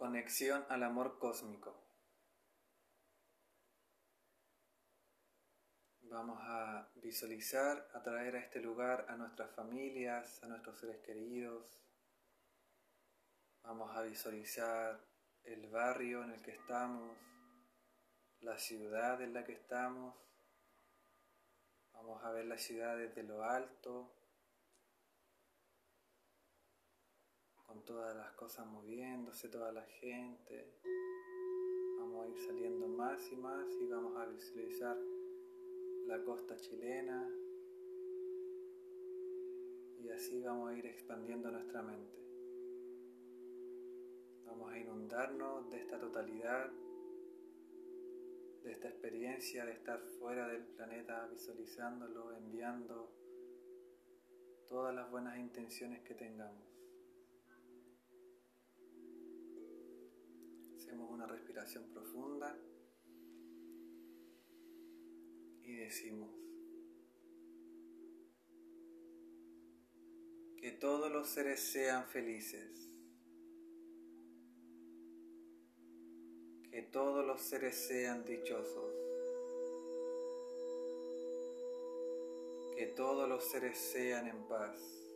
Conexión al amor cósmico. Vamos a visualizar, a traer a este lugar a nuestras familias, a nuestros seres queridos. Vamos a visualizar el barrio en el que estamos, la ciudad en la que estamos. Vamos a ver la ciudad desde lo alto, con todas las cosas moviéndose, toda la gente. Vamos a ir saliendo más y más y vamos a visualizar la costa chilena y así vamos a ir expandiendo nuestra mente. Vamos a inundarnos de esta totalidad, de esta experiencia de estar fuera del planeta, visualizándolo, enviando todas las buenas intenciones que tengamos. Respiración profunda. Y decimos que todos los seres sean felices, que todos los seres sean dichosos, que todos los seres sean en paz.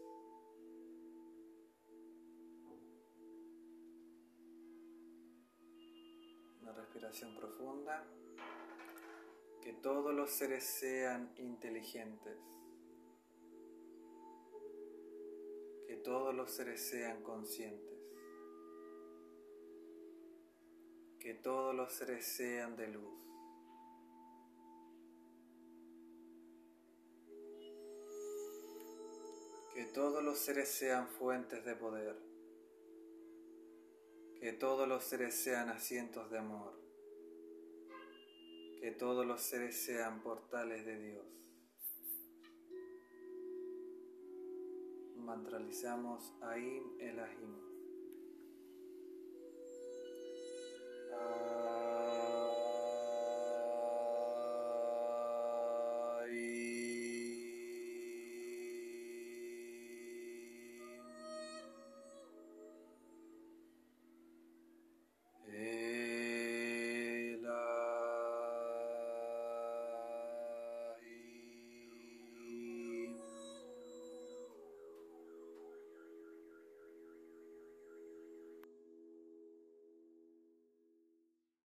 Respiración profunda. Que todos los seres sean inteligentes. Que todos los seres sean conscientes. Que todos los seres sean de luz. Que todos los seres sean fuentes de poder. Que todos los seres sean asientos de amor que todos los seres sean portales de Dios. Mantralizamos Aim Elahim.